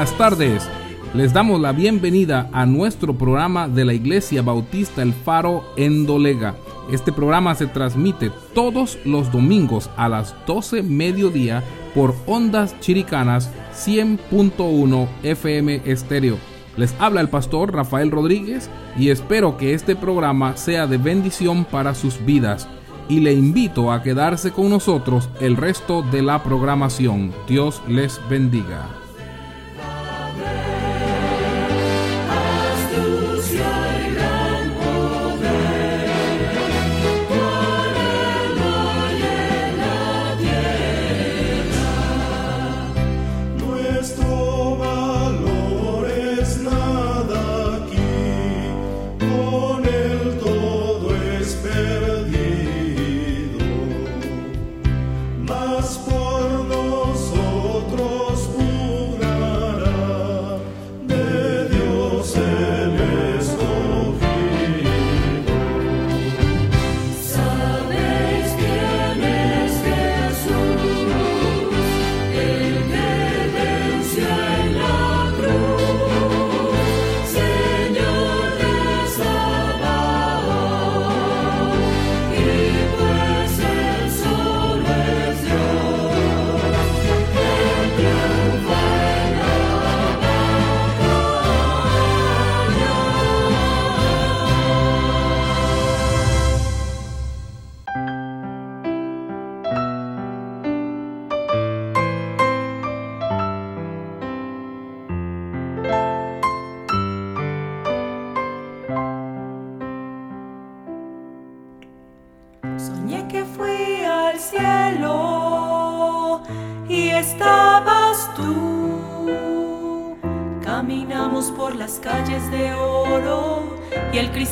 buenas tardes. Les damos la bienvenida a nuestro programa de la Iglesia Bautista El Faro en Dolega. Este programa se transmite todos los domingos a las 12 mediodía por Ondas Chiricanas 100.1 FM Estéreo. Les habla el pastor Rafael Rodríguez y espero que este programa sea de bendición para sus vidas y le invito a quedarse con nosotros el resto de la programación. Dios les bendiga.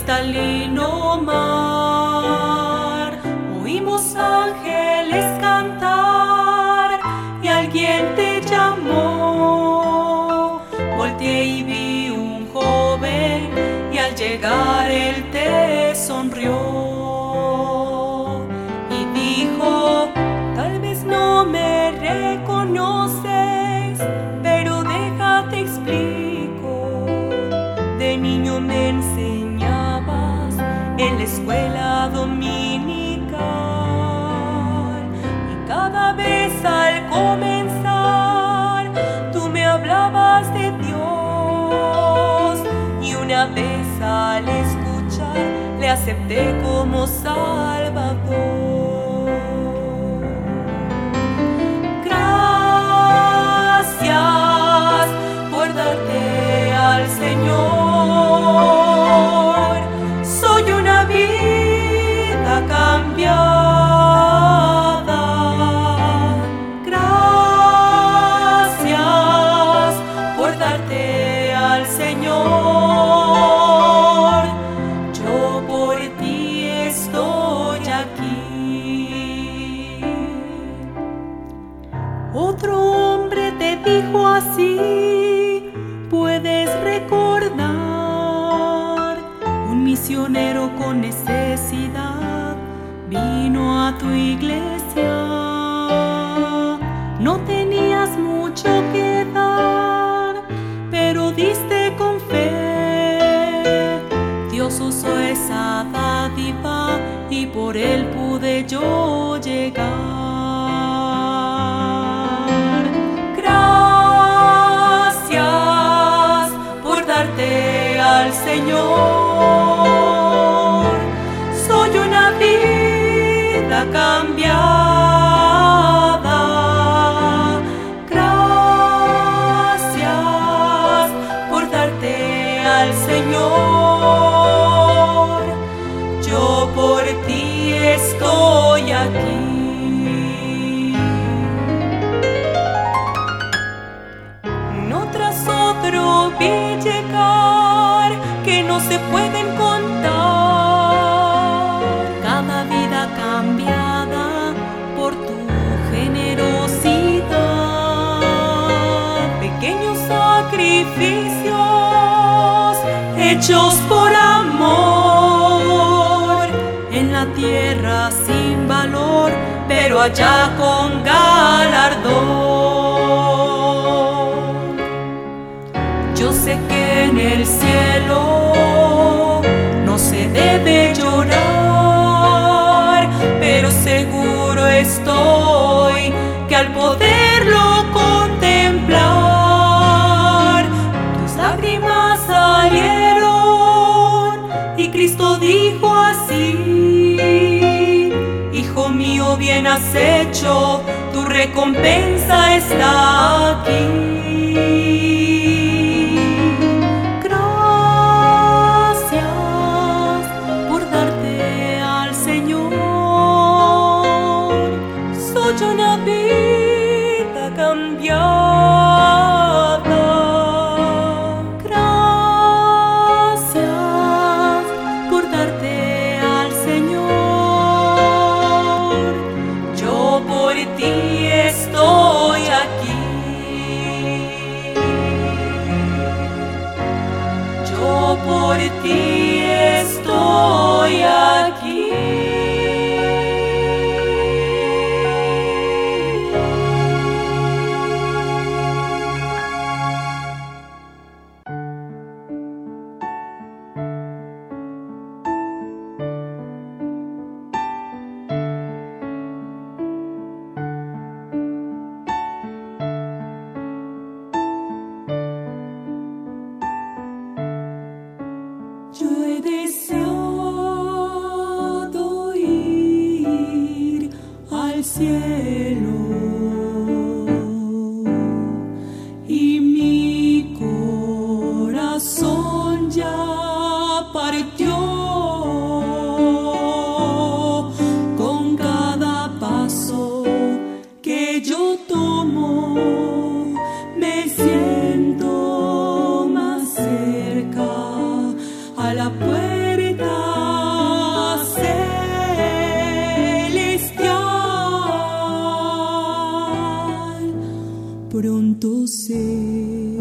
cristalino mar. Acepté como Salvador. dijo así, puedes recordar. Un misionero con necesidad vino a tu iglesia. No tenías mucho que dar, pero diste con fe. Dios usó esa dádiva y por él pude yo llegar. God. hechos por amor, en la tierra sin valor, pero allá con galardón. Yo sé que en el dijo así, Hijo mío, bien has hecho, tu recompensa está aquí. pronto sé.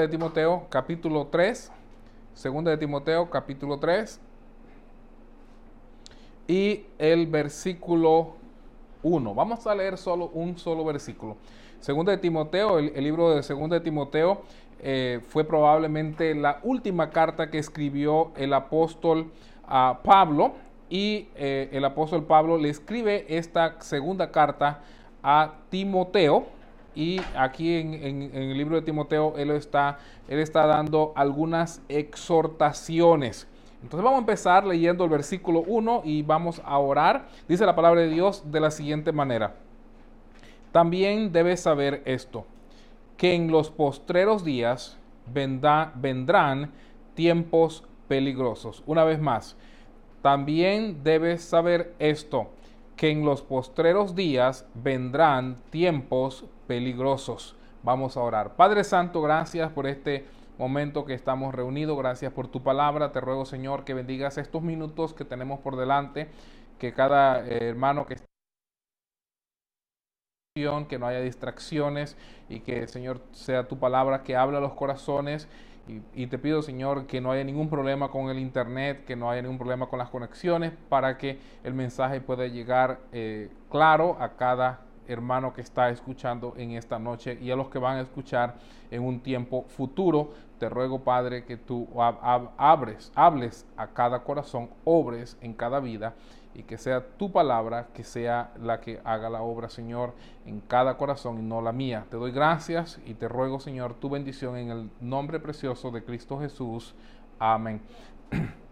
De Timoteo, capítulo 3. Segunda de Timoteo, capítulo 3. Y el versículo 1. Vamos a leer solo un solo versículo. Segunda de Timoteo, el, libro de Segunda de Timoteo eh, fue probablemente la última carta que escribió el apóstol ah, Pablo. Y eh, el apóstol Pablo le escribe esta segunda carta a Timoteo. Y aquí en, el libro de Timoteo él está, él está dando algunas exhortaciones. Entonces vamos a empezar leyendo el versículo 1 y vamos a orar. Dice la palabra de Dios de la siguiente manera. También debes saber esto, que en los postreros días vendrá- vendrán tiempos peligrosos. Una vez más, también debes saber esto, que en los postreros días vendrán tiempos peligrosos. Vamos a orar. Padre Santo, gracias por este momento que estamos reunidos. Gracias por tu palabra. Te ruego, Señor, que bendigas estos minutos que tenemos por delante, que cada eh, hermano que está que no haya distracciones y que, Señor, sea tu palabra que habla a los corazones. Y, te pido, Señor, que no haya ningún problema con el Internet, que no haya ningún problema con las conexiones, para que el mensaje pueda llegar eh, claro a cada hermano que está escuchando en esta noche y a los que van a escuchar en un tiempo futuro. Te ruego, Padre, que tú abres, hables a cada corazón, obres en cada vida y que sea tu palabra que sea la que haga la obra, Señor, en cada corazón y no la mía. Te doy gracias y te ruego, Señor, tu bendición en el nombre precioso de Cristo Jesús. Amén.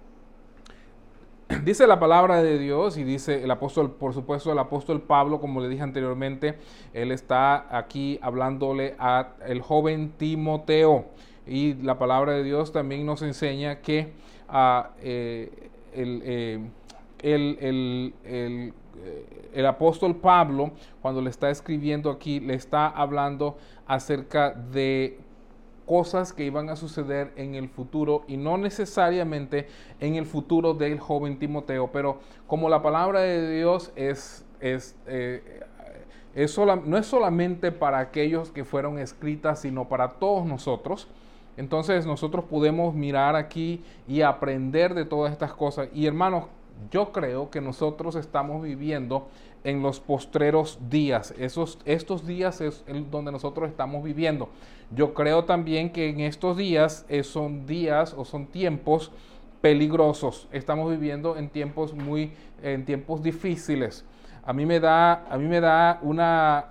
Dice la palabra de Dios y dice el apóstol, por supuesto, el apóstol Pablo, como le dije anteriormente, él está aquí hablándole a el joven Timoteo. Y la palabra de Dios también nos enseña que uh, eh, el, eh, el, eh, el, apóstol Pablo, cuando le está escribiendo aquí, le está hablando acerca de cosas que iban a suceder en el futuro y no necesariamente en el futuro del joven Timoteo, pero como la palabra de Dios es, es, eh, es no es solamente para aquellos que fueron escritas, sino para todos nosotros. Entonces nosotros podemos mirar aquí y aprender de todas estas cosas. Y hermanos, yo creo que nosotros estamos viviendo en los postreros días. Esos, estos días es donde nosotros estamos viviendo. Yo creo también que en estos días eh, son días o son tiempos peligrosos. Estamos viviendo en tiempos muy, en tiempos difíciles. A mí me da, a mí me da una,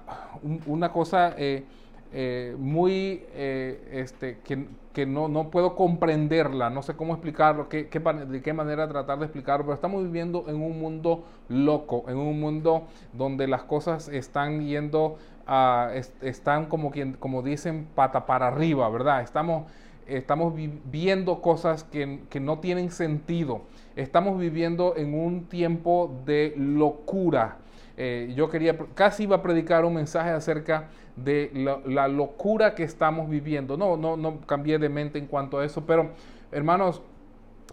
una cosa eh, eh, muy, este, que, que no, no puedo comprenderla, no sé cómo explicarlo, qué, de qué manera tratar de explicarlo, pero estamos viviendo en un mundo loco, en un mundo donde las cosas están yendo, a, están como, quien, como dicen, pata para arriba, ¿verdad? Estamos, estamos viviendo cosas que, que no tienen sentido, estamos viviendo en un tiempo de locura. Eh, yo quería, casi iba a predicar un mensaje acerca de la, locura que estamos viviendo. No, no, no cambié de mente en cuanto a eso, pero hermanos,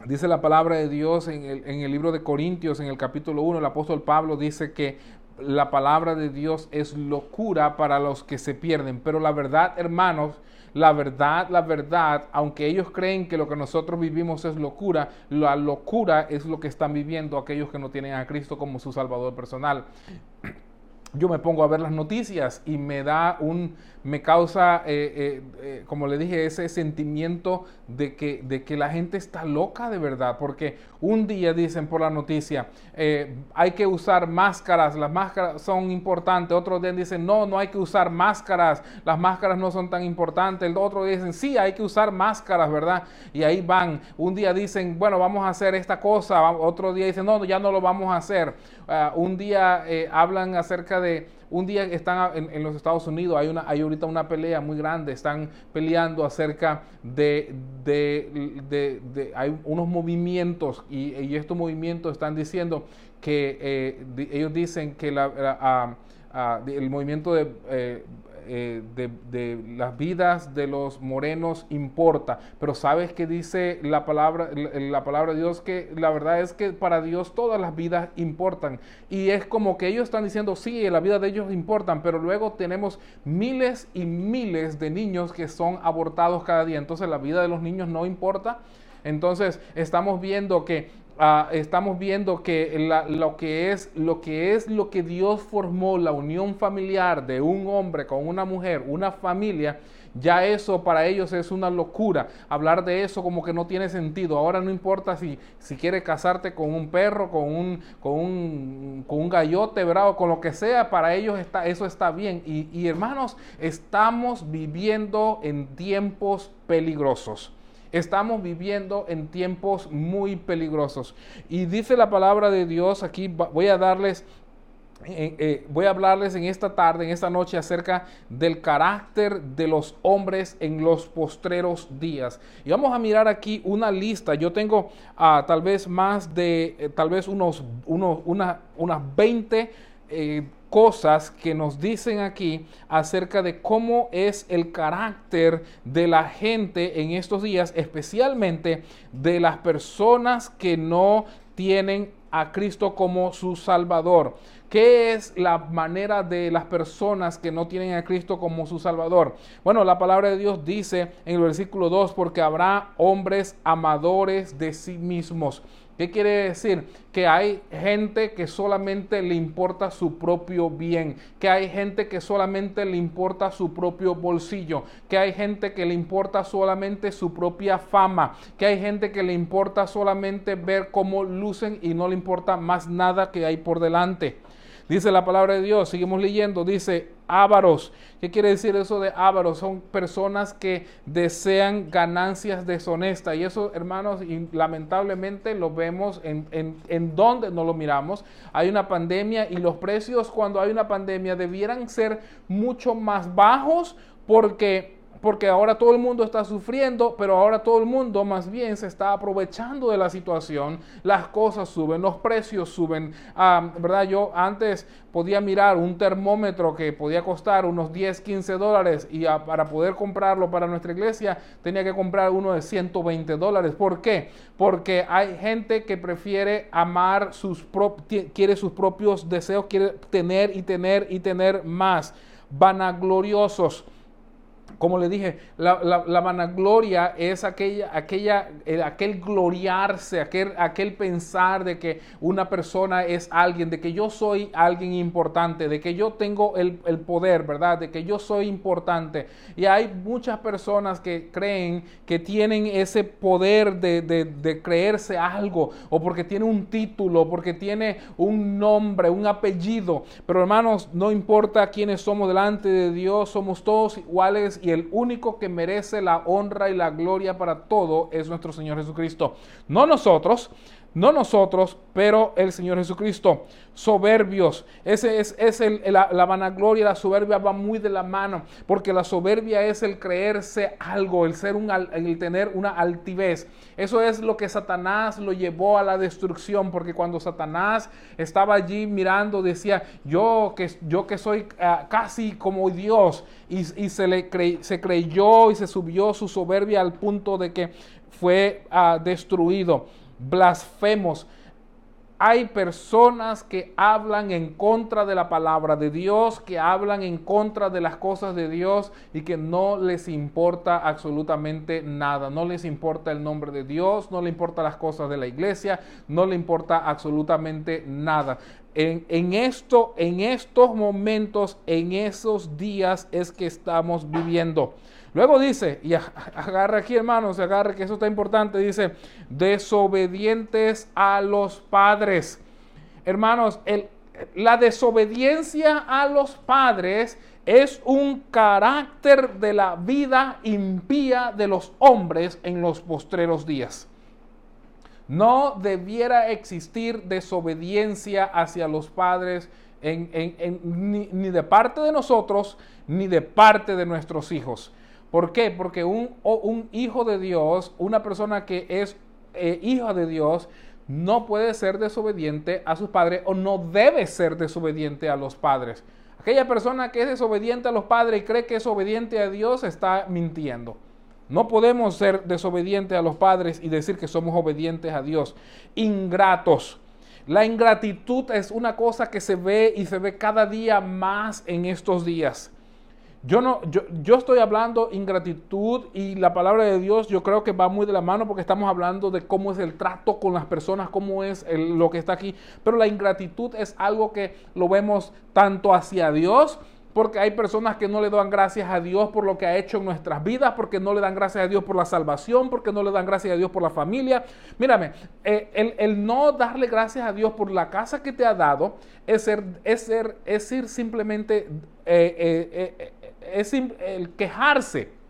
dice la palabra de Dios en el, en el libro de Corintios, en el capítulo 1, el apóstol Pablo dice que la palabra de Dios es locura para los que se pierden, pero la verdad, hermanos, la verdad, la verdad, aunque ellos creen que lo que nosotros vivimos es locura, la locura es lo que están viviendo aquellos que no tienen a Cristo como su Salvador personal yo me pongo a ver las noticias y me da un, me causa, eh, eh, eh, como le dije, ese sentimiento de que, de que la gente está loca de verdad, porque un día dicen por la noticia, hay que usar máscaras, las máscaras son importantes, otro día dicen, no, no hay que usar máscaras, las máscaras no son tan importantes, el otro día dicen, sí, hay que usar máscaras, ¿verdad? Y ahí van, un día dicen, bueno, vamos a hacer esta cosa, otro día dicen, no, ya no lo vamos a hacer, ah, un día hablan acerca de, un día están en, los Estados Unidos, hay, una, hay ahorita una pelea muy grande, están peleando acerca de, de, hay unos movimientos y, estos movimientos están diciendo que eh, ellos dicen que ah, ah, el movimiento de eh, eh, de, las vidas de los morenos importa. Pero sabes que dice la palabra, la palabra de Dios que la verdad es que para Dios todas las vidas importan. Y es como que ellos están diciendo, sí, la vida de ellos importan, pero luego tenemos miles y miles de niños que son abortados cada día. Entonces la vida de los niños no importa. Entonces estamos viendo que Ah, estamos viendo que lo, que es, lo que es lo que Dios formó, la unión familiar de un hombre con una mujer, una familia, ya eso para ellos es una locura. Hablar de eso como que no tiene sentido. Ahora no importa si, si quieres casarte con un perro, con un, con un, con un gallote, ¿verdad? con lo que sea, para ellos está, eso está bien. Y, y hermanos, estamos viviendo en tiempos peligrosos. Estamos viviendo en tiempos muy peligrosos. Y dice la palabra de Dios, aquí voy a darles eh, eh, voy a hablarles en esta tarde, en esta noche, acerca del carácter de los hombres en los postreros días. Y vamos a mirar aquí una lista. Yo tengo ah, tal vez más de, eh, tal vez unos, unos una, unas 20 cosas que nos dicen aquí acerca de cómo es el carácter de la gente en estos días, especialmente de las personas que no tienen a Cristo como su Salvador. ¿Qué es la manera de las personas que no tienen a Cristo como su Salvador? Bueno, la palabra de Dios dice en el versículo 2, porque habrá hombres amadores de sí mismos. ¿Qué quiere decir? Que hay gente que solamente le importa su propio bien, que hay gente que solamente le importa su propio bolsillo, que hay gente que le importa solamente su propia fama, que hay gente que le importa solamente ver cómo lucen y no le importa más nada que hay por delante. Dice la palabra de Dios, seguimos leyendo, dice ávaros. ¿Qué quiere decir eso de ávaros? Son personas que desean ganancias deshonestas. Y eso, hermanos, lamentablemente lo vemos en, en, en donde no lo miramos. Hay una pandemia y los precios cuando hay una pandemia debieran ser mucho más bajos porque porque ahora todo el mundo está sufriendo, pero ahora todo el mundo más bien se está aprovechando de la situación. Las cosas suben, los precios suben. Ah, ¿Verdad? Yo antes podía mirar un termómetro que podía costar unos 10, 15 dólares y para poder comprarlo para nuestra iglesia tenía que comprar uno de 120 dólares. ¿Por qué? Porque hay gente que prefiere amar sus quiere sus propios deseos, quiere tener y tener y tener más. Vanagloriosos como le dije, la, vanagloria es aquella, aquella, aquel gloriarse, aquel, aquel pensar de que una persona es alguien, de que yo soy alguien importante, de que yo tengo el, poder, ¿verdad? De que yo soy importante. Y hay muchas personas que creen que tienen ese poder de, de creerse algo, o porque tiene un título, porque tiene un nombre, un apellido. Pero hermanos, no importa quiénes somos delante de Dios, somos todos iguales y el único que merece la honra y la gloria para todo es nuestro Señor Jesucristo. No nosotros, no nosotros, pero el Señor Jesucristo. Soberbios, ese es, el, la, vanagloria, la soberbia va muy de la mano, porque la soberbia es el creerse algo, el ser un, el tener una altivez. Eso es lo que Satanás lo llevó a la destrucción, porque cuando Satanás estaba allí mirando, decía, yo que, yo que soy uh, casi como Dios, y, se, le se creyó y se subió su soberbia al punto de que fue uh, destruido blasfemos. Hay personas que hablan en contra de la palabra de Dios, que hablan en contra de las cosas de Dios y que no les importa absolutamente nada. No les importa el nombre de Dios, no le importa las cosas de la iglesia, no le importa absolutamente nada. En, en, esto, en estos momentos, en esos días es que estamos viviendo. Luego dice, y agarra aquí hermanos, agarra que eso está importante, dice, desobedientes a los padres. Hermanos, la desobediencia a los padres es un carácter de la vida impía de los hombres en los postreros días. No debiera existir desobediencia hacia los padres ni de parte de nosotros, ni de parte de nuestros hijos. ¿Por qué? Porque un, un hijo de Dios, una persona que es eh, hija de Dios, no puede ser desobediente a sus padres o no debe ser desobediente a los padres. Aquella persona que es desobediente a los padres y cree que es obediente a Dios está mintiendo. No podemos ser desobedientes a los padres y decir que somos obedientes a Dios. Ingratos. La ingratitud es una cosa que se ve y se ve cada día más en estos días. Yo, no, yo, yo, estoy hablando ingratitud y la palabra de Dios yo creo que va muy de la mano porque estamos hablando de cómo es el trato con las personas, cómo es lo que está aquí. Pero la ingratitud es algo que lo vemos tanto hacia Dios, porque hay personas que no le dan gracias a Dios por lo que ha hecho en nuestras vidas, porque no le dan gracias a Dios por la salvación, porque no le dan gracias a Dios por la familia. Mírame, eh, el, el, no darle gracias a Dios por la casa que te ha dado es ser, es ser, es ir simplemente... Eh, eh es el quejarse.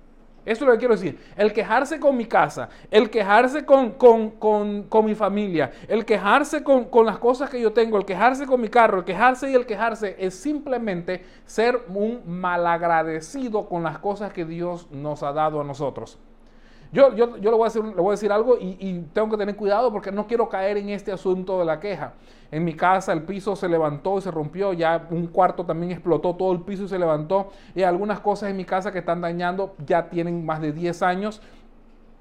Eso es lo que quiero decir. El quejarse con mi casa, el quejarse con, con, mi familia, el quejarse con, con, las cosas que yo tengo, el quejarse con mi carro, el quejarse y el quejarse es simplemente ser un malagradecido con las cosas que Dios nos ha dado a nosotros. Yo, yo, yo le, voy a voy a decir algo y, y tengo que tener cuidado porque no quiero caer en este asunto de la queja. En mi casa el piso se levantó y se rompió, ya un cuarto también explotó, todo el piso se levantó y algunas cosas en mi casa que están dañando ya tienen más de 10 años.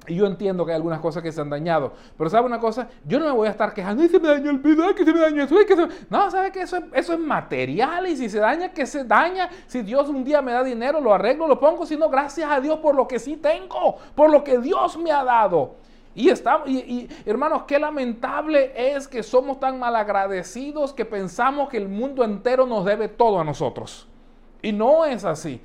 Y yo entiendo que hay algunas cosas que se han dañado. Pero ¿sabe una cosa? Yo no me voy a estar quejando. ¡Ay, se me dañó el! ¡Ay, que se me dañó eso! ¡Ay, que se... No, ¿sabe que eso es, eso es material? Y si se daña, que se daña. Si Dios un día me da dinero, lo arreglo, lo pongo. Si no, gracias a Dios por lo que sí tengo. Por lo que Dios me ha dado. Y, y, y, hermanos, qué lamentable es que somos tan malagradecidos que pensamos que el mundo entero nos debe todo a nosotros. Y no es así.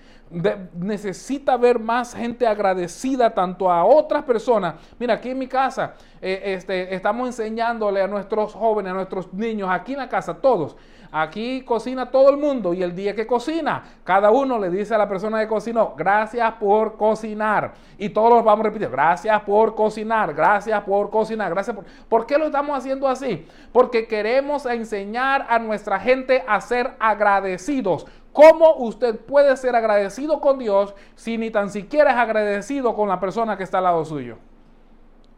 Necesita ver más gente agradecida tanto a otras personas. Mira, aquí en mi casa eh, este, estamos enseñándole a nuestros jóvenes, a nuestros niños, aquí en la casa, todos. Aquí cocina todo el mundo y el día que cocina, cada uno le dice a la persona que cocinó, gracias por cocinar. Y todos los vamos a repetir, gracias por cocinar, gracias por cocinar, gracias por... ¿Por qué lo estamos haciendo así? Porque queremos enseñar a nuestra gente a ser agradecidos. ¿Cómo usted puede ser agradecido con Dios si ni tan siquiera es agradecido con la persona que está al lado suyo?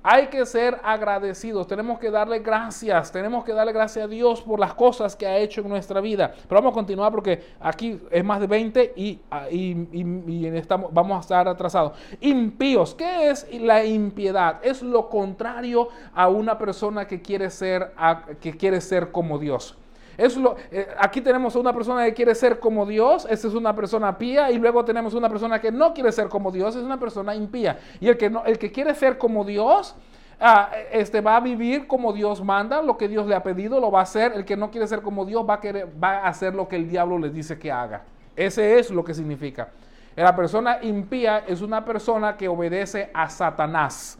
Hay que ser agradecidos, tenemos que darle gracias, tenemos que darle gracias a Dios por las cosas que ha hecho en nuestra vida. Pero vamos a continuar porque aquí es más de 20 y, y, y, y estamos, vamos a estar atrasados. Impíos, ¿qué es la impiedad? Es lo contrario a una persona que quiere ser, que quiere ser como Dios. Es lo, eh, aquí tenemos a una persona que quiere ser como Dios, esa es una persona pía, y luego tenemos una persona que no quiere ser como Dios, es una persona impía. Y el que, no, el que quiere ser como Dios, ah, este, va a vivir como Dios manda, lo que Dios le ha pedido, lo va a hacer. El que no quiere ser como Dios va a, va a hacer lo que el diablo le dice que haga. Ese es lo que significa. La persona impía es una persona que obedece a Satanás.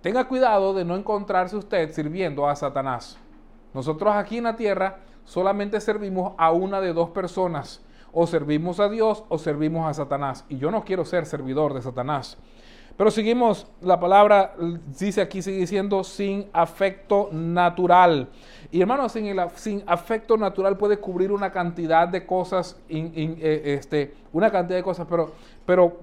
Tenga cuidado de no encontrarse usted sirviendo a Satanás. Nosotros aquí en la tierra solamente servimos a una de dos personas. O servimos a Dios o servimos a Satanás. Y yo no quiero ser servidor de Satanás. Pero seguimos, la palabra dice aquí, sigue diciendo sin afecto natural. Y hermano, sin, afecto natural puede cubrir una cantidad de cosas, eh, este, una cantidad de cosas, pero, pero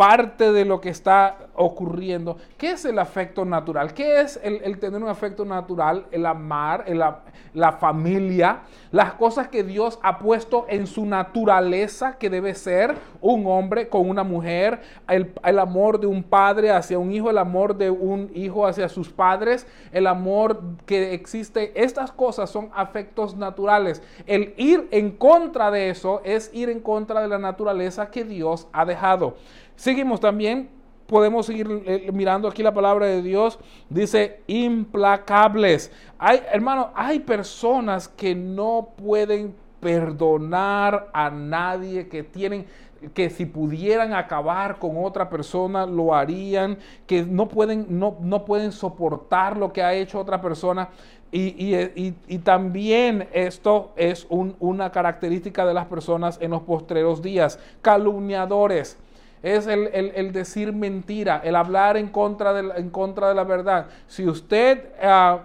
parte de lo que está ocurriendo. ¿Qué es el afecto natural? ¿Qué es el, tener un afecto natural? El amar, el, la familia, las cosas que Dios ha puesto en su naturaleza que debe ser un hombre con una mujer, el, el amor de un padre hacia un hijo, el amor de un hijo hacia sus padres, el amor que existe. Estas cosas son afectos naturales. El ir en contra de eso es ir en contra de la naturaleza que Dios ha dejado. Seguimos también, podemos seguir eh, mirando aquí la palabra de Dios, dice implacables. Hay, hermano, hay personas que no pueden perdonar a nadie, que tienen que si pudieran acabar con otra persona lo harían, que no pueden, no, no pueden soportar lo que ha hecho otra persona. Y, y, y, y, también esto es un, una característica de las personas en los postreros días, calumniadores es el, el, decir mentira, el hablar en contra de, en contra de la verdad. Si usted, uh,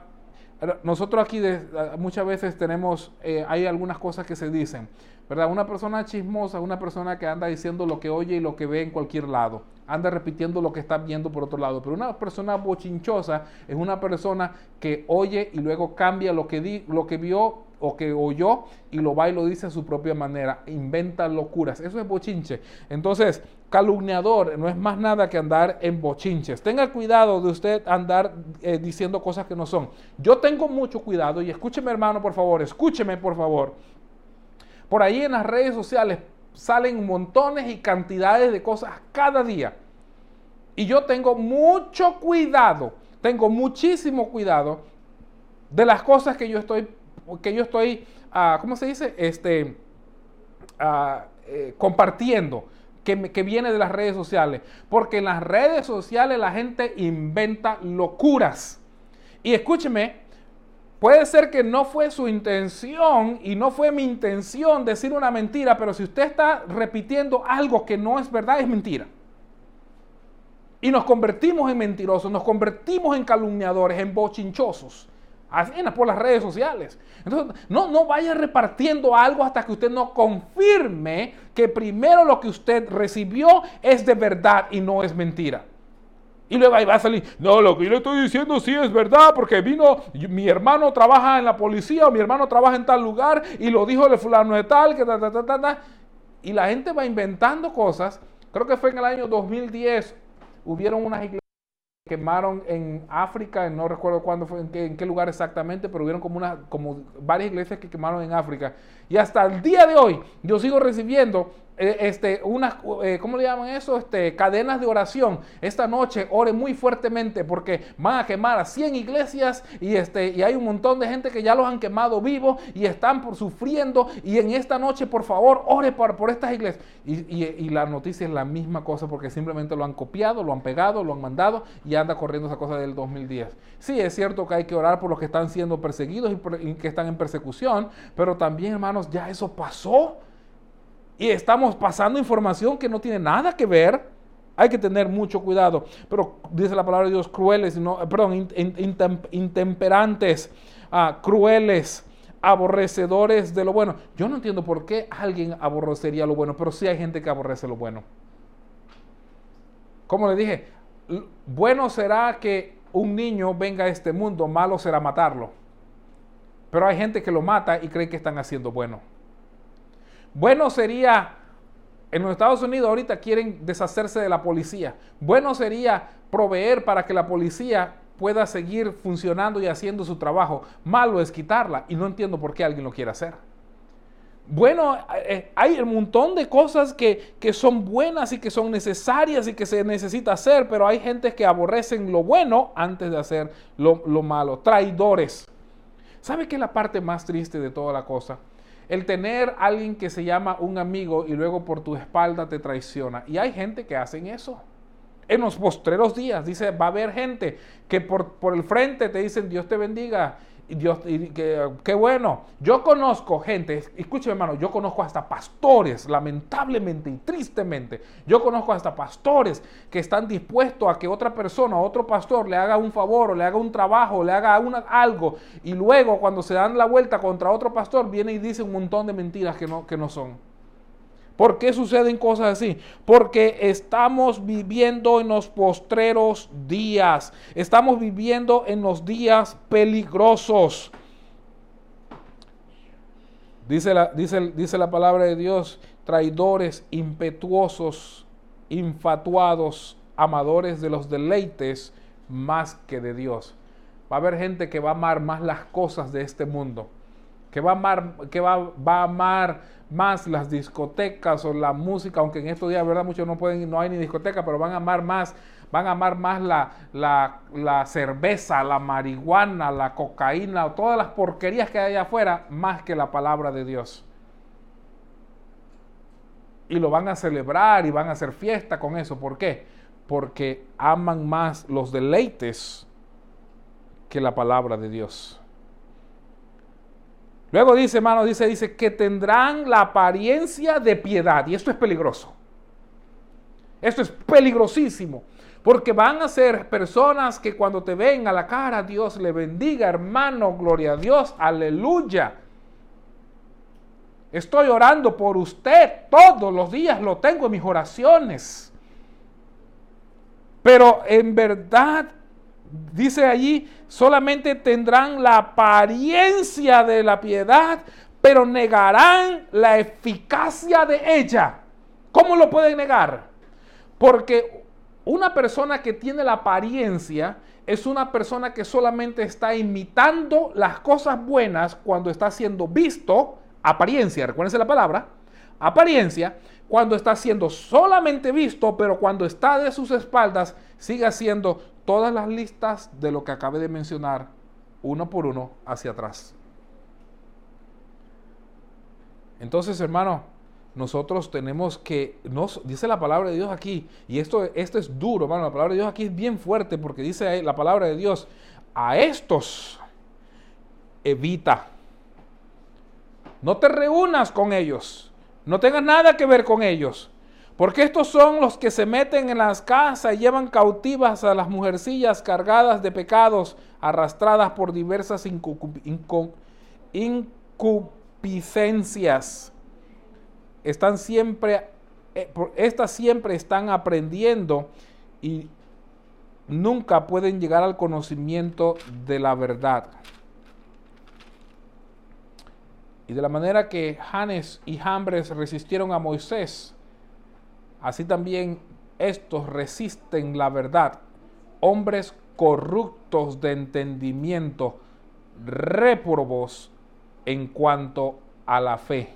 nosotros aquí de, uh, muchas veces tenemos, eh, hay algunas cosas que se dicen, ¿verdad? Una persona chismosa, una persona que anda diciendo lo que oye y lo que ve en cualquier lado, anda repitiendo lo que está viendo por otro lado. Pero una persona bochinchosa es una persona que oye y luego cambia lo que, di, lo que vio o que oyó y lo va y lo dice a su propia manera, inventa locuras. Eso es bochinche. Entonces, calumniador no es más nada que andar en bochinches. Tenga cuidado de usted andar eh, diciendo cosas que no son. Yo tengo mucho cuidado y escúcheme hermano, por favor, escúcheme por favor. Por ahí en las redes sociales salen montones y cantidades de cosas cada día. Y yo tengo mucho cuidado, tengo muchísimo cuidado de las cosas que yo estoy que yo estoy, uh, ¿cómo se dice? Este, uh, eh, compartiendo, que, que, viene de las redes sociales. Porque en las redes sociales la gente inventa locuras. Y escúcheme, puede ser que no fue su intención y no fue mi intención decir una mentira, pero si usted está repitiendo algo que no es verdad, es mentira. Y nos convertimos en mentirosos, nos convertimos en calumniadores, en bochinchosos. Apenas por las redes sociales. Entonces, no, no vaya repartiendo algo hasta que usted no confirme que primero lo que usted recibió es de verdad y no es mentira. Y luego ahí va a salir, no, lo que yo le estoy diciendo sí es verdad, porque vino, mi hermano trabaja en la policía o mi hermano trabaja en tal lugar y lo dijo el fulano de tal, que ta, ta, ta, ta. Y la gente va inventando cosas. Creo que fue en el año 2010, hubieron unas iglesias quemaron en África, no recuerdo cuándo fue, en qué, en qué lugar exactamente, pero hubieron como, como varias iglesias que quemaron en África. Y hasta el día de hoy yo sigo recibiendo eh, este, unas, eh, ¿cómo le llaman eso? Este, cadenas de oración. Esta noche ore muy fuertemente porque van a quemar a 100 iglesias y, este, y hay un montón de gente que ya los han quemado vivos y están por sufriendo. Y en esta noche, por favor, ore por, por estas iglesias. Y, y- la noticia es la misma cosa porque simplemente lo han copiado, lo han pegado, lo han mandado y anda corriendo esa cosa del 2010. Sí, es cierto que hay que orar por los que están siendo perseguidos y que están en persecución, pero también, hermanos, ya eso pasó. Y estamos pasando información que no tiene nada que ver. Hay que tener mucho cuidado. Pero dice la palabra de Dios, crueles, perdón, in- in- intem- intemperantes, ah, crueles, aborrecedores de lo bueno. Yo no entiendo por qué alguien aborrecería lo bueno, pero sí hay gente que aborrece lo bueno. Como le dije, bueno será que un niño venga a este mundo, malo será matarlo. Pero hay gente que lo mata y cree que están haciendo bueno. Bueno sería, en los Estados Unidos ahorita quieren deshacerse de la policía. Bueno sería proveer para que la policía pueda seguir funcionando y haciendo su trabajo. Malo es quitarla y no entiendo por qué alguien lo quiere hacer. Bueno, eh, hay un montón de cosas que, que son buenas y que son necesarias y que se necesita hacer, pero hay gente que aborrecen lo bueno antes de hacer lo, lo malo. Traidores. ¿Sabe qué es la parte más triste de toda la cosa? El tener alguien que se llama un amigo y luego por tu espalda te traiciona. Y hay gente que hacen eso. En los postreros días, dice, va a haber gente que por, por el frente te dicen, Dios te bendiga, y Dios, y que, qué bueno. Yo conozco gente, escúcheme hermano, yo conozco hasta pastores, lamentablemente y tristemente, yo conozco hasta pastores que están dispuestos a que otra persona, otro pastor le haga un favor o le haga un trabajo, le haga una, algo, y luego cuando se dan la vuelta contra otro pastor, viene y dice un montón de mentiras que no, que no son. ¿Por qué suceden cosas así? Porque estamos viviendo en los postreros días. Estamos viviendo en los días peligrosos. Dice la, dice, dice la palabra de Dios, traidores, impetuosos, infatuados, amadores de los deleites más que de Dios. Va a haber gente que va a amar más las cosas de este mundo que va a amar, que va, va a amar más las discotecas o la música, aunque en estos días, verdad, muchos no pueden, no hay ni discoteca, pero van a amar más, van a amar más la, la, la cerveza, la marihuana, la cocaína, todas las porquerías que hay allá afuera, más que la palabra de Dios. Y lo van a celebrar y van a hacer fiesta con eso. ¿Por qué? Porque aman más los deleites que la palabra de Dios. Luego dice, hermano, dice, dice que tendrán la apariencia de piedad. Y esto es peligroso. Esto es peligrosísimo. Porque van a ser personas que cuando te ven a la cara, Dios le bendiga, hermano, gloria a Dios, aleluya. Estoy orando por usted todos los días, lo tengo en mis oraciones. Pero en verdad dice allí, solamente tendrán la apariencia de la piedad, pero negarán la eficacia de ella. ¿Cómo lo pueden negar? Porque una persona que tiene la apariencia es una persona que solamente está imitando las cosas buenas cuando está siendo visto, apariencia, recuérdense la palabra, apariencia, cuando está siendo solamente visto, pero cuando está de sus espaldas, sigue haciendo todas las listas de lo que acabé de mencionar, uno por uno, hacia atrás. Entonces, hermano, nosotros tenemos que, nos, dice la palabra de Dios aquí, y esto, esto es duro, hermano, la palabra de Dios aquí es bien fuerte, porque dice la palabra de Dios, a estos evita. No te reúnas con ellos, no tengas nada que ver con ellos, Porque estos son los que se meten en las casas y llevan cautivas a las mujercillas cargadas de pecados, arrastradas por diversas incupiscencias. Están siempre, eh, estas siempre están aprendiendo y nunca pueden llegar al conocimiento de la verdad. Y de la manera que Janes y Jambres resistieron a Moisés, así también estos resisten la verdad. Hombres corruptos de entendimiento, réprobos en cuanto a la fe.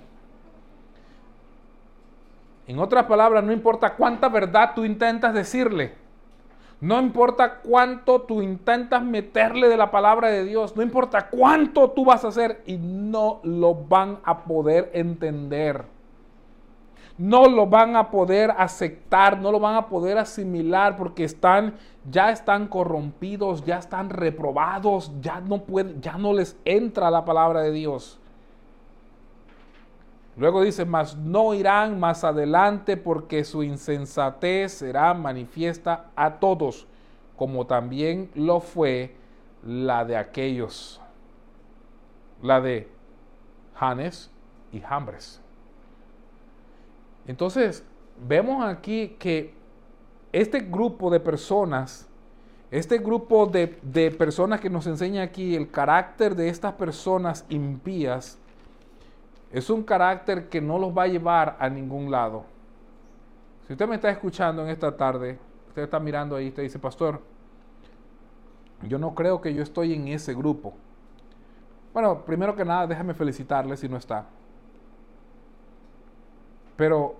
En otras palabras, no importa cuánta verdad tú intentas decirle, no importa cuánto tú intentas meterle de la palabra de Dios, no importa cuánto tú vas a hacer y no lo van a poder entender. No lo van a poder aceptar, no lo van a poder asimilar porque están ya están corrompidos, ya están reprobados, ya no ya no les entra la palabra de Dios. Luego dice, mas no irán más adelante porque su insensatez será manifiesta a todos, como también lo fue la de aquellos, la de Janes y Jambres. Entonces, vemos aquí que este grupo de personas, este grupo de, de personas que nos enseña aquí el carácter de estas personas impías, es un carácter que no los va a llevar a ningún lado. Si usted me está escuchando en esta tarde, usted está mirando ahí, usted dice, pastor, yo no creo que yo estoy en ese grupo. Bueno, primero que nada, déjame felicitarle si no está. Pero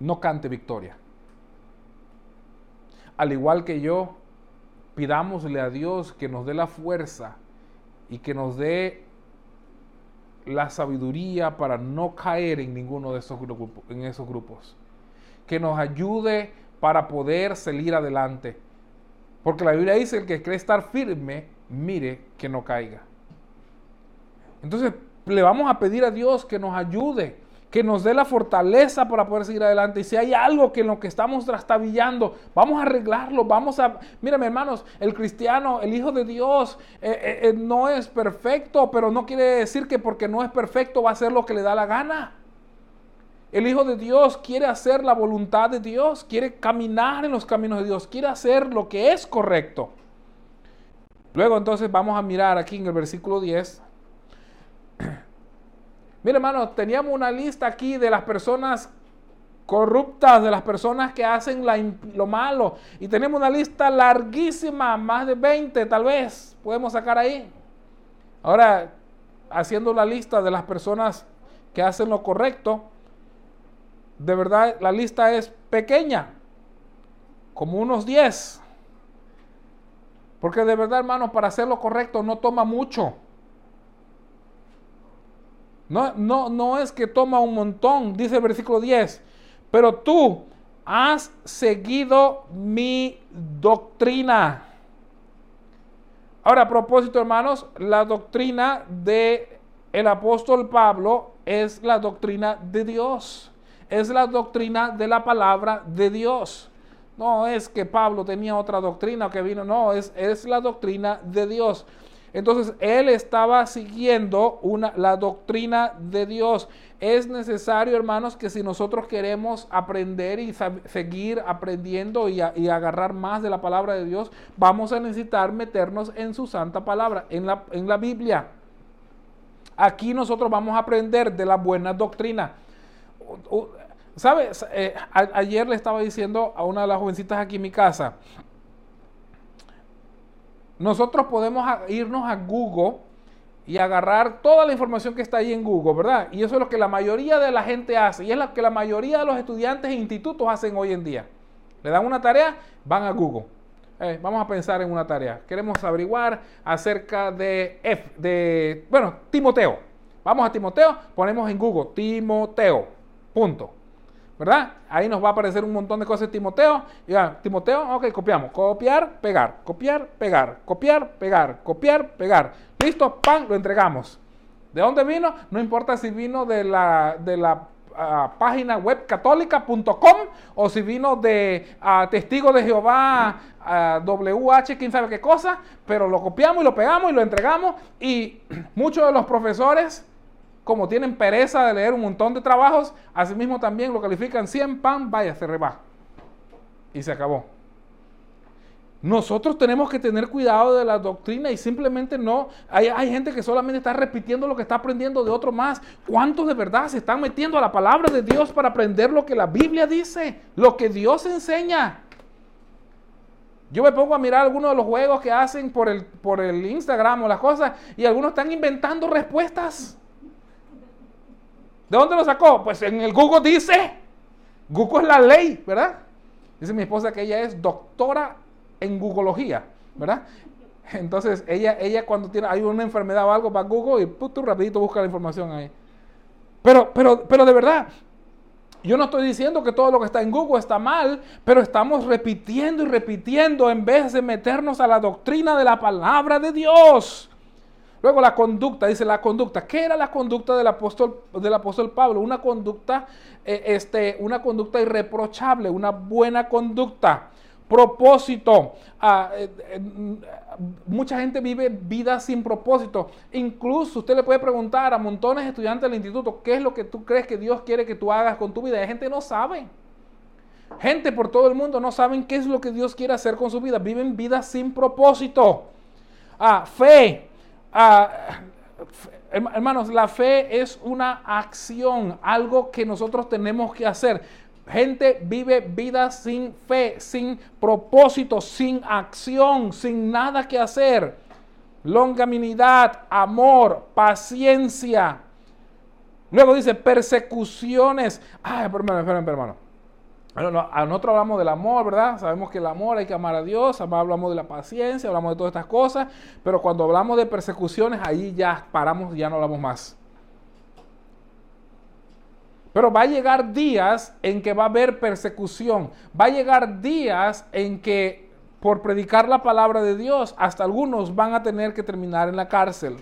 no cante victoria. Al igual que yo, pidámosle a Dios que nos dé la fuerza y que nos dé la sabiduría para no caer en ninguno de esos grupos, en esos grupos. Que nos ayude para poder salir adelante. Porque la Biblia dice, el que cree estar firme, mire que no caiga. Entonces, le vamos a pedir a Dios que nos ayude que nos dé la fortaleza para poder seguir adelante. Y si hay algo que en lo que estamos trastabillando, vamos a arreglarlo, vamos a... Mírame hermanos, el cristiano, el Hijo de Dios, eh, eh, eh, no es perfecto, pero no quiere decir que porque no es perfecto va a hacer lo que le da la gana. El Hijo de Dios quiere hacer la voluntad de Dios, quiere caminar en los caminos de Dios, quiere hacer lo que es correcto. Luego entonces vamos a mirar aquí en el versículo 10 Mira, hermano, teníamos una lista aquí de las personas corruptas, de las personas que hacen lo malo. Y tenemos una lista larguísima, más de 20 tal vez, podemos sacar ahí. Ahora, haciendo la lista de las personas que hacen lo correcto, de verdad la lista es pequeña, como unos 10. Porque de verdad, hermano, para hacer lo correcto no toma mucho. No, no, no es que toma un montón, dice el versículo 10, pero tú has seguido mi doctrina. Ahora, a propósito, hermanos, la doctrina de el apóstol Pablo es la doctrina de Dios. Es la doctrina de la palabra de Dios. No es que Pablo tenía otra doctrina que vino, no, es, es la doctrina de Dios. Entonces él estaba siguiendo una, la doctrina de Dios. Es necesario, hermanos, que si nosotros queremos aprender y seguir aprendiendo y, agarrar más de la palabra de Dios, vamos a necesitar meternos en su santa palabra, en la, en la Biblia. Aquí nosotros vamos a aprender de la buena doctrina. ¿Sabes? Eh, ayer le estaba diciendo a una de las jovencitas aquí en mi casa, nosotros podemos irnos a Google y agarrar toda la información que está ahí en Google, ¿verdad? Y eso es lo que la mayoría de la gente hace y es lo que la mayoría de los estudiantes e institutos hacen hoy en día. Le dan una tarea, van a Google. Eh, vamos a pensar en una tarea. Queremos averiguar acerca de, F, de, bueno, Timoteo. Vamos a Timoteo, ponemos en Google Timoteo. Punto. ¿Verdad? Ahí nos va a aparecer un montón de cosas Timoteo. Ya, Timoteo, ok, copiamos. Copiar, pegar, copiar, pegar, copiar, pegar, copiar, pegar. Listo, pan, lo entregamos. ¿De dónde vino? No importa si vino de la, de la ah, página web católica.com o si vino de ah, Testigo de Jehová ah, WH, quién sabe qué cosa, pero lo copiamos y lo pegamos y lo entregamos y muchos de los profesores como tienen pereza de leer un montón de trabajos, asimismo también lo califican 100 pan, vaya, se reba. Y se acabó. Nosotros tenemos que tener cuidado de la doctrina y simplemente no. Hay, hay, gente que solamente está repitiendo lo que está aprendiendo de otro más. ¿Cuántos de verdad se están metiendo a la palabra de Dios para aprender lo que la Biblia dice? Lo que Dios enseña. Yo me pongo a mirar algunos de los juegos que hacen por el, por el Instagram o las cosas y algunos están inventando respuestas. ¿De dónde lo sacó? Pues en el Google dice. Google es la ley, ¿verdad? Dice mi esposa que ella es doctora en googleología, ¿verdad? Entonces, ella, ella cuando tiene, hay una enfermedad o algo, va a Google y tú rapidito busca la información ahí. Pero, pero, pero de verdad, yo no estoy diciendo que todo lo que está en Google está mal, pero estamos repitiendo y repitiendo en vez de meternos a la doctrina de la palabra de Dios. Luego la conducta, dice la conducta. ¿Qué era la conducta del apóstol, del apóstol Pablo? Una conducta, eh, este, una conducta irreprochable, una buena conducta propósito. Ah, eh, eh, mucha gente vive vida sin propósito. Incluso usted le puede preguntar a montones de estudiantes del instituto, ¿qué es lo que tú crees que Dios quiere que tú hagas con tu vida? Y gente no sabe. Gente por todo el mundo no saben qué es lo que Dios quiere hacer con su vida. Viven vida sin propósito. Ah, fe. Ah, hermanos, la fe es una acción, algo que nosotros tenemos que hacer. Gente vive vida sin fe, sin propósito, sin acción, sin nada que hacer. Longaminidad, amor, paciencia. Luego dice persecuciones. Ay, hermano, hermano, hermano. A nosotros hablamos del amor, ¿verdad? Sabemos que el amor hay que amar a Dios, hablamos de la paciencia, hablamos de todas estas cosas, pero cuando hablamos de persecuciones, ahí ya paramos, ya no hablamos más. Pero va a llegar días en que va a haber persecución. Va a llegar días en que por predicar la palabra de Dios, hasta algunos van a tener que terminar en la cárcel.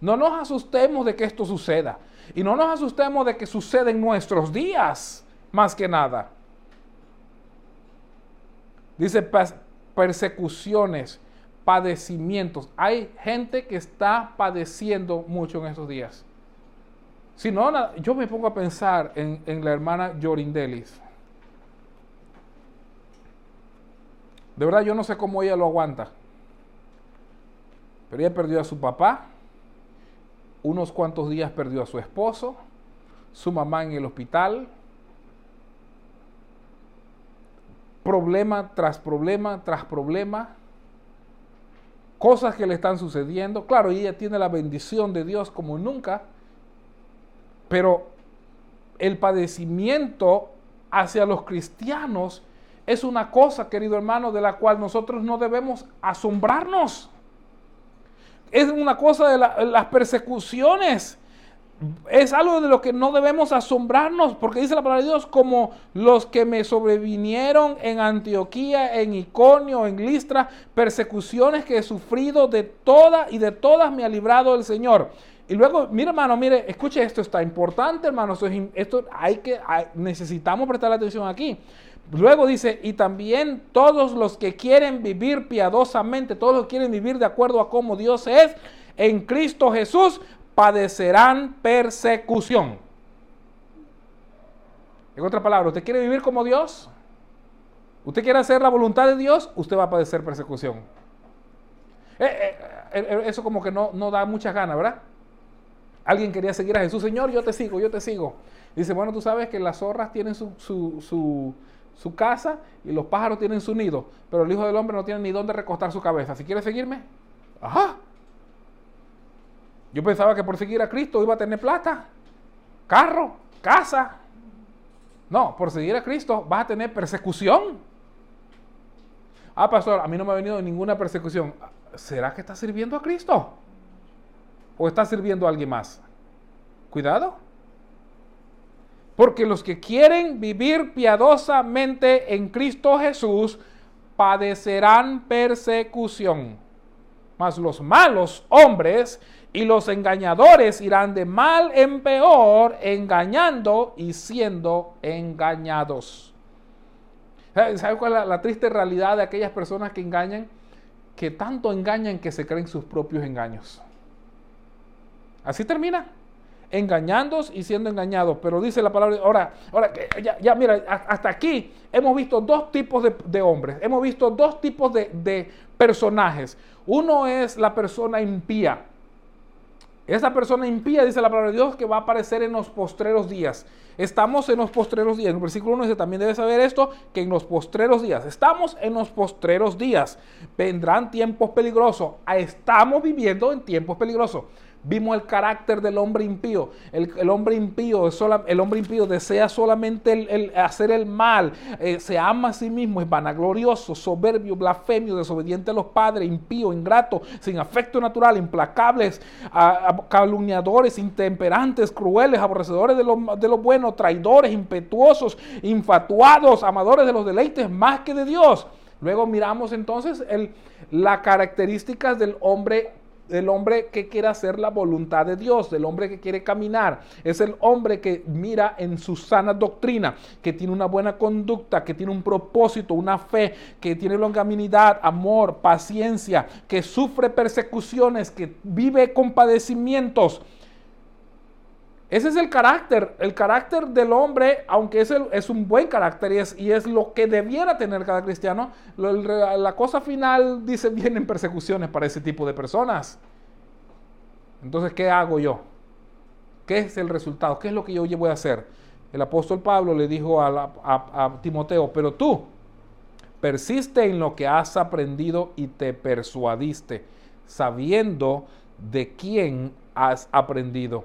No nos asustemos de que esto suceda. Y no nos asustemos de que suceda en nuestros días, más que nada. Dice persecuciones, padecimientos. Hay gente que está padeciendo mucho en estos días. Si no, yo me pongo a pensar en, la hermana Yorindelis. De verdad, yo no sé cómo ella lo aguanta. Pero ella perdió a su papá, unos cuantos días perdió a su esposo, su mamá en el hospital, problema tras problema tras problema, cosas que le están sucediendo. Claro, ella tiene la bendición de Dios como nunca, pero el padecimiento hacia los cristianos es una cosa, querido hermano, de la cual nosotros no debemos asombrarnos. Es una cosa de las persecuciones. Es algo de lo que no debemos asombrarnos, porque dice la palabra de Dios, como los que me sobrevinieron en Antioquía, en Iconio, en Listra, persecuciones que he sufrido de todas y de todas me ha librado el Señor. Y luego, mire hermano, mire, escuche esto, está importante hermano, esto, hay que, necesitamos prestar atención aquí. Luego dice, y también todos los que quieren vivir piadosamente, todos los que quieren vivir de acuerdo a cómo Dios es, en Cristo Jesús, padecerán persecución. En otras palabras, ¿usted quiere vivir como Dios? ¿Usted quiere hacer la voluntad de Dios? Usted va a padecer persecución. Eh, eh, eh, eso como que no, no da muchas ganas, ¿verdad? Alguien quería seguir a Jesús, Señor, yo te sigo, yo te sigo. Dice, bueno, tú sabes que las zorras tienen su, casa y los pájaros tienen su nido, pero el Hijo del Hombre no tiene ni dónde recostar su cabeza. Si quieres seguirme, ajá. Yo pensaba que por seguir a Cristo iba a tener plata, carro, casa. No, por seguir a Cristo vas a tener persecución. Ah, pastor, a mí no me ha venido ninguna persecución. ¿Será que está sirviendo a Cristo? o está sirviendo a alguien más? Cuidado. Porque los que quieren vivir piadosamente en Cristo Jesús padecerán persecución. mas los malos hombres y los engañadores irán de mal en peor, engañando y siendo engañados. ¿Sabe cuál es la, triste realidad de aquellas personas que engañan? Que tanto engañan que se creen sus propios engaños. Así termina engañándos y siendo engañados. Pero dice la palabra, ahora, ahora ya, ya mira, hasta aquí hemos visto dos tipos de, de hombres, hemos visto dos tipos de, de, personajes. Uno es la persona impía. Esa persona impía, dice la palabra de Dios, que va a aparecer en los postreros días. Estamos en los postreros días. En el versículo 1 dice, también debe saber esto, que en los postreros días, estamos en los postreros días. Vendrán tiempos peligrosos. Estamos viviendo en tiempos peligrosos. Vimos el carácter del hombre impío. El, hombre impío desea solamente hacer el mal. Eh, se ama a sí mismo, es vanaglorioso, soberbio, blasfemio, desobediente a los padres, impío, ingrato, sin afecto natural, implacables, calumniadores, intemperantes, crueles, aborrecedores de lo, de lo traidores, impetuosos, infatuados, amadores de los deleites más que de Dios. Luego miramos entonces las características del hombre del hombre que quiere hacer la voluntad de Dios, del hombre que quiere caminar. Es el hombre que mira en su sana doctrina, que tiene una buena conducta, que tiene un propósito, una fe, que tiene longanimidad, amor, paciencia, que sufre persecuciones, que vive con padecimientos. Ese es el carácter, el carácter del hombre, aunque es, es un buen carácter y es, lo que debiera tener cada cristiano, la cosa final dice vienen persecuciones para ese tipo de personas. Entonces, ¿qué hago yo? ¿Qué es el resultado? ¿Qué es lo que yo voy a hacer? El apóstol Pablo le dijo a Timoteo, pero tú persiste en lo que has aprendido y te persuadiste, sabiendo de quién has aprendido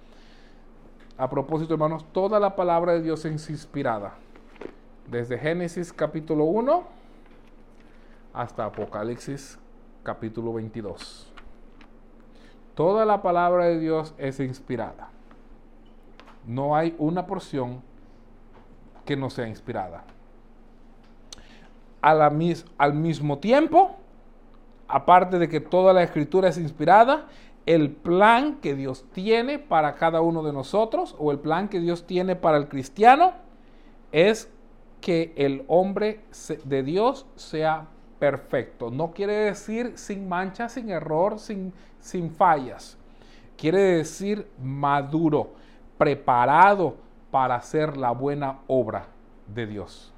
A propósito, hermanos, toda la palabra de Dios es inspirada. Desde Génesis capítulo 1 hasta Apocalipsis capítulo 22. Toda la palabra de Dios es inspirada. No hay una porción que no sea inspirada. A la, al mismo tiempo, aparte de que toda la escritura es inspirada, el plan que Dios tiene para cada uno de nosotros o el plan que Dios tiene para el cristiano es que el hombre de Dios sea perfecto. No quiere decir sin mancha, sin error, sin, sin fallas. Quiere decir maduro, preparado para hacer la buena obra de Dios.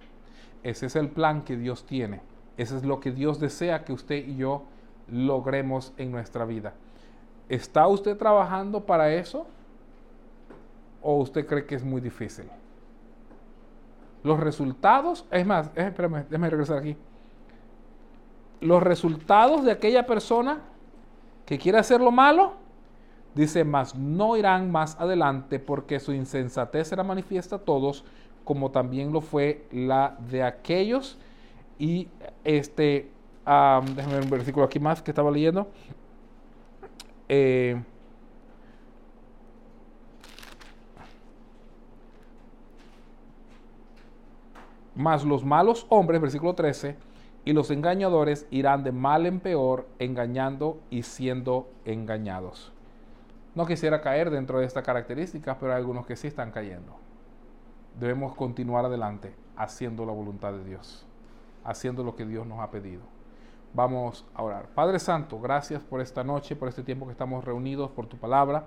Ese es el plan que Dios tiene. Ese es lo que Dios desea que usted y yo logremos en nuestra vida. ¿Está usted trabajando para eso? ¿O usted cree que es muy difícil? Los resultados, es más, eh, espérame, déjame regresar aquí. Los resultados de aquella persona que quiere hacer lo malo, dice, más no irán más adelante porque su insensatez será manifiesta a todos, como también lo fue la de aquellos. Y este, um, déjame ver un versículo aquí más que estaba leyendo. Eh, los malos hombres, versículo 13, y los engañadores irán de mal en peor, engañando y siendo engañados. No quisiera caer dentro de esta característica, pero hay algunos que sí están cayendo. Debemos continuar adelante haciendo la voluntad de Dios, haciendo lo que Dios nos ha pedido. Vamos a orar. Padre Santo, gracias por esta noche, por este tiempo que estamos reunidos, por tu palabra.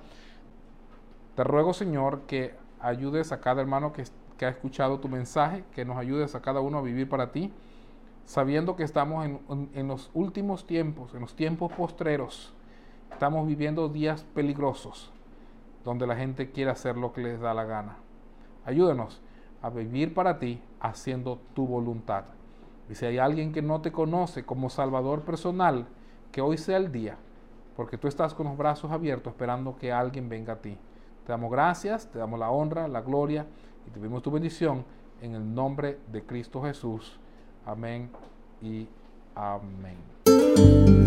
Te ruego, Señor, que ayudes a cada hermano que, ha escuchado tu mensaje, que nos ayudes a cada uno a vivir para ti, sabiendo que estamos en, en, en los últimos tiempos, en los tiempos postreros. Estamos viviendo días peligrosos, donde la gente quiere hacer lo que les da la gana. Ayúdanos a vivir para ti, haciendo tu voluntad. Y si hay alguien que no te conoce como Salvador personal, que hoy sea el día, porque tú estás con los brazos abiertos esperando que alguien venga a ti. Te damos gracias, te damos la honra, la gloria y te pedimos tu bendición en el nombre de Cristo Jesús. Amén y amén.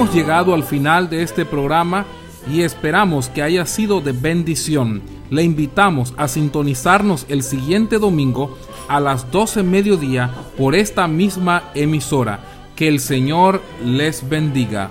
Hemos llegado al final de este programa y esperamos que haya sido de bendición. Le invitamos a sintonizarnos el siguiente domingo a las 12 mediodía por esta misma emisora. Que el Señor les bendiga.